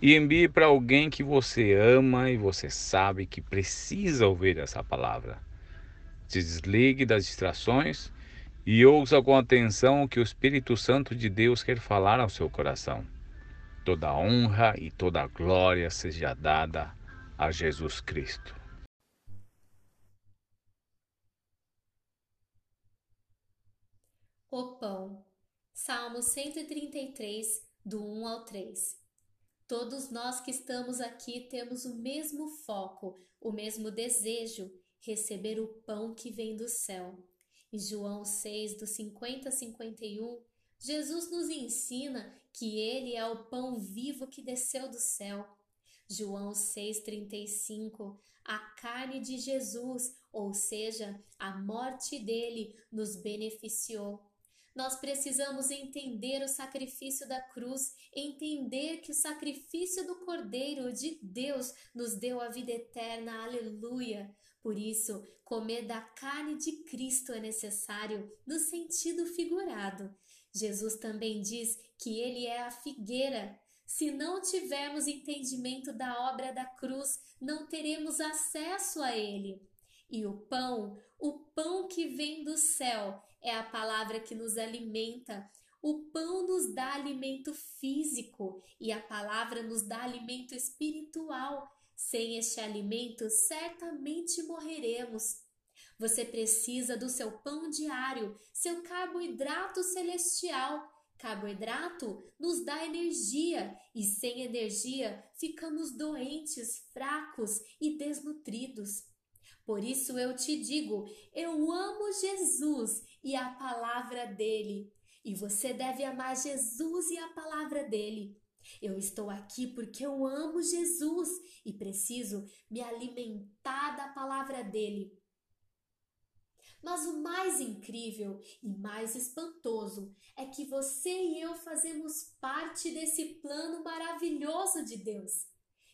e envie para alguém que você ama e você sabe que precisa ouvir essa palavra. Se desligue das distrações e ouça com atenção o que o Espírito Santo de Deus quer falar ao seu coração. Toda honra e toda glória seja dada a Jesus Cristo. O pão. Salmo 133, do 1 ao 3. Todos nós que estamos aqui temos o mesmo foco, o mesmo desejo, receber o pão que vem do céu. Em João 6, do 50 a 51, Jesus nos ensina que ele é o pão vivo que desceu do céu. João 6,35 A carne de Jesus, ou seja, a morte dele, nos beneficiou. Nós precisamos entender o sacrifício da cruz, entender que o sacrifício do Cordeiro de Deus nos deu a vida eterna. Aleluia! Por isso, comer da carne de Cristo é necessário no sentido figurado. Jesus também diz que ele é a figueira. Se não tivermos entendimento da obra da cruz, não teremos acesso a ele. E o pão, o pão que vem do céu, é a palavra que nos alimenta. O pão nos dá alimento físico e a palavra nos dá alimento espiritual. Sem este alimento, certamente morreremos. Você precisa do seu pão diário, seu carboidrato celestial. Carboidrato nos dá energia e sem energia ficamos doentes, fracos e desnutridos. Por isso eu te digo: eu amo Jesus e a palavra dele. E você deve amar Jesus e a palavra dele. Eu estou aqui porque eu amo Jesus e preciso me alimentar da palavra dele. Mas o mais incrível e mais espantoso é que você e eu fazemos parte desse plano maravilhoso de Deus,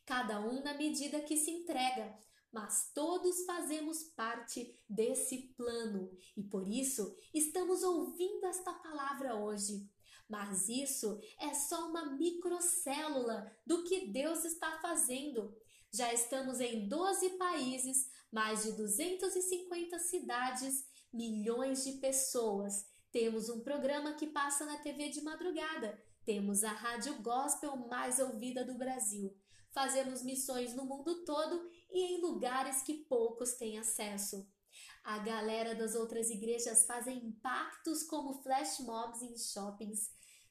cada um na medida que se entrega, mas todos fazemos parte desse plano e por isso estamos ouvindo esta palavra hoje. Mas isso é só uma microcélula do que Deus está fazendo. Já estamos em 12 países, mais de 250 cidades, milhões de pessoas. Temos um programa que passa na TV de madrugada. Temos a rádio gospel mais ouvida do Brasil. Fazemos missões no mundo todo e em lugares que poucos têm acesso. A galera das outras igrejas fazem impactos como flash mobs em shoppings,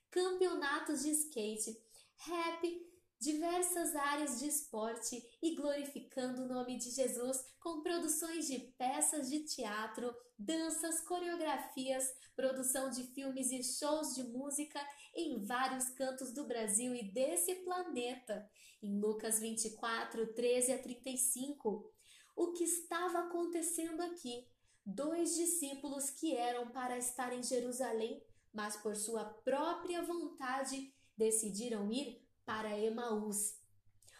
campeonatos de skate, rap, diversas áreas de esporte e glorificando o nome de Jesus com produções de peças de teatro, danças, coreografias, produção de filmes e shows de música em vários cantos do Brasil e desse planeta. Em Lucas 24, 13 a 35, o que estava acontecendo aqui? Dois discípulos que eram para estar em Jerusalém, mas por sua própria vontade decidiram ir para Emaús.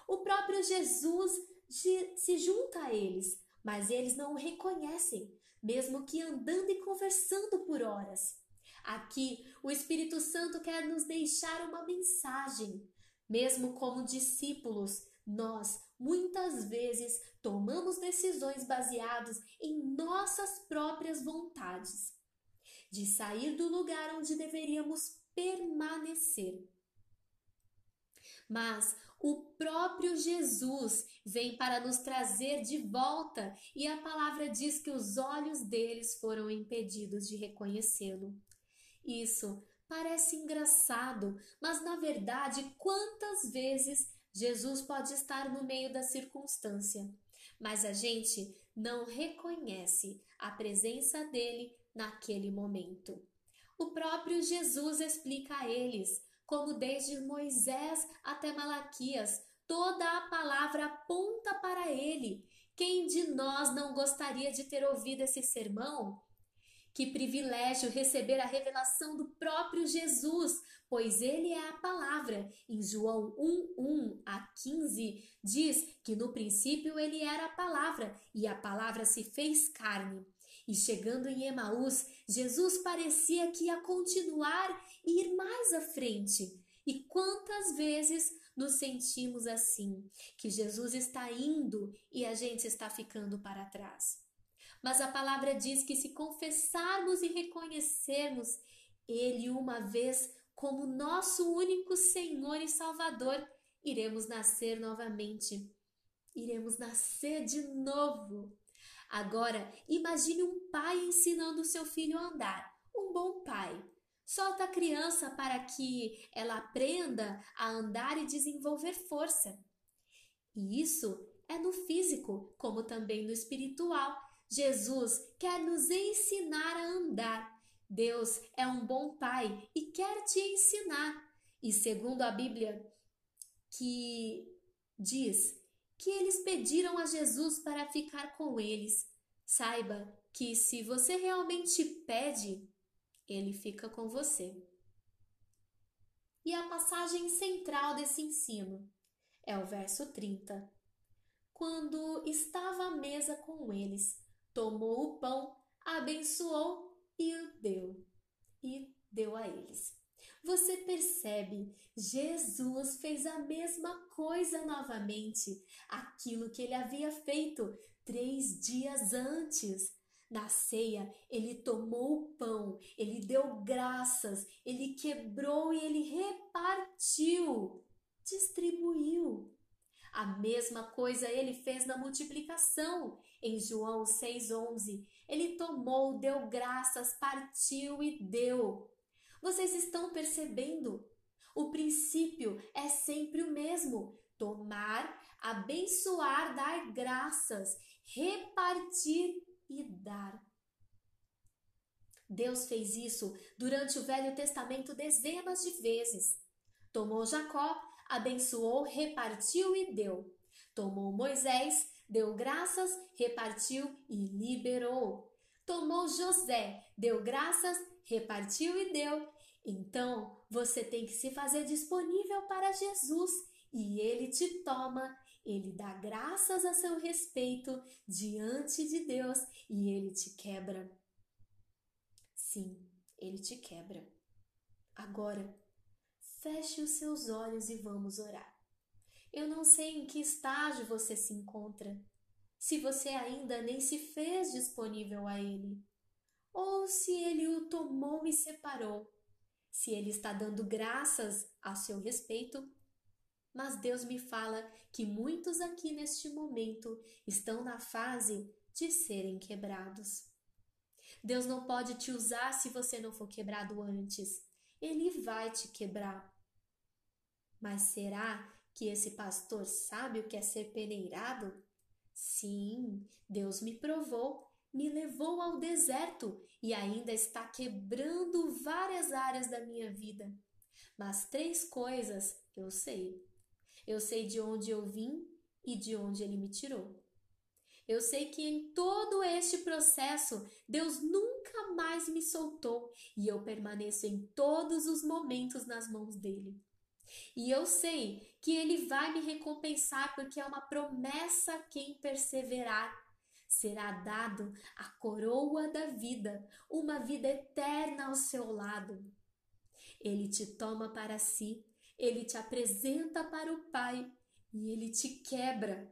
O próprio Jesus se junta a eles, mas eles não o reconhecem, mesmo que andando e conversando por horas. Aqui, o Espírito Santo quer nos deixar uma mensagem. Mesmo como discípulos, nós muitas vezes tomamos decisões baseadas em nossas próprias vontades, de sair do lugar onde deveríamos permanecer. Mas o próprio Jesus vem para nos trazer de volta, e a palavra diz que os olhos deles foram impedidos de reconhecê-lo. Isso parece engraçado, mas na verdade, quantas vezes Jesus pode estar no meio da circunstância, mas a gente não reconhece a presença dele naquele momento. O próprio Jesus explica a eles como desde Moisés até Malaquias, Toda a palavra aponta para ele. Quem de nós não gostaria de ter ouvido esse sermão? Que privilégio receber a revelação do próprio Jesus, pois ele é a palavra. Em João 1, 1 a 15, diz que no princípio ele era a palavra, e a palavra se fez carne. E chegando em Emaús, Jesus parecia que ia continuar e ir mais à frente. E quantas vezes nos sentimos assim, que Jesus está indo e a gente está ficando para trás? Mas a palavra diz que se confessarmos e reconhecermos Ele uma vez como nosso único Senhor e Salvador, iremos nascer novamente. Iremos nascer de novo. Agora, imagine um pai ensinando seu filho a andar. Um bom pai. Solta a criança para que ela aprenda a andar e desenvolver força. E isso é no físico, como também no espiritual. Jesus quer nos ensinar a andar. Deus é um bom pai e quer te ensinar. E segundo a Bíblia, que diz que eles pediram a Jesus para ficar com eles. Saiba que se você realmente pede, ele fica com você. E a passagem central desse ensino é o verso 30. Quando estava à mesa com eles, tomou o pão, abençoou e o deu, e deu a eles. Você percebe, Jesus fez a mesma coisa novamente, aquilo que ele havia feito três dias antes. Na ceia, ele tomou o pão, ele deu graças, ele quebrou e ele repartiu, distribuiu. A mesma coisa ele fez na multiplicação. Em João 6,11, ele tomou, deu graças, partiu e deu. Vocês estão percebendo? O princípio é sempre o mesmo: tomar, abençoar, dar graças, repartir e dar. Deus fez isso durante o Velho Testamento dezenas de vezes. Tomou Jacó, abençoou, repartiu e deu. Tomou Moisés, deu graças, repartiu e liberou. Tomou José, deu graças, repartiu e deu. Então você tem que se fazer disponível para Jesus e ele te toma ele dá graças a seu respeito diante de Deus e ele te quebra. Sim, ele te quebra. Agora, feche os seus olhos e vamos orar. Eu não sei em que estágio você se encontra, se você ainda nem se fez disponível a Ele, ou se Ele o tomou e separou, se Ele está dando graças a seu respeito mas Deus me fala que muitos aqui neste momento estão na fase de serem quebrados. Deus não pode te usar se você não for quebrado antes. Ele vai te quebrar. Mas será que esse pastor sabe o que é ser peneirado? Sim, Deus me provou, me levou ao deserto e ainda está quebrando várias áreas da minha vida. Mas três coisas eu sei. Eu sei de onde eu vim e de onde ele me tirou. Eu sei que em todo este processo Deus nunca mais me soltou e eu permaneço em todos os momentos nas mãos dele. E eu sei que ele vai me recompensar porque é uma promessa quem perseverar. Será dado a coroa da vida, uma vida eterna ao seu lado. Ele te toma para si ele te apresenta para o Pai e ele te quebra,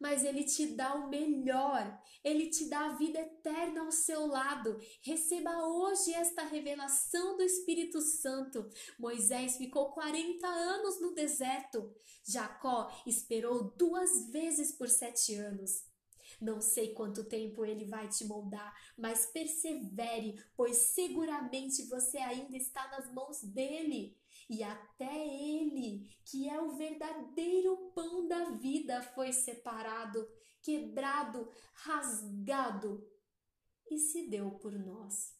mas ele te dá o melhor, ele te dá a vida eterna ao seu lado. Receba hoje esta revelação do Espírito Santo. Moisés ficou 40 anos no deserto, Jacó esperou duas vezes por sete anos. Não sei quanto tempo ele vai te moldar, mas persevere, pois seguramente você ainda está nas mãos dele e até ele, que é o verdadeiro pão da vida, foi separado, quebrado, rasgado e se deu por nós.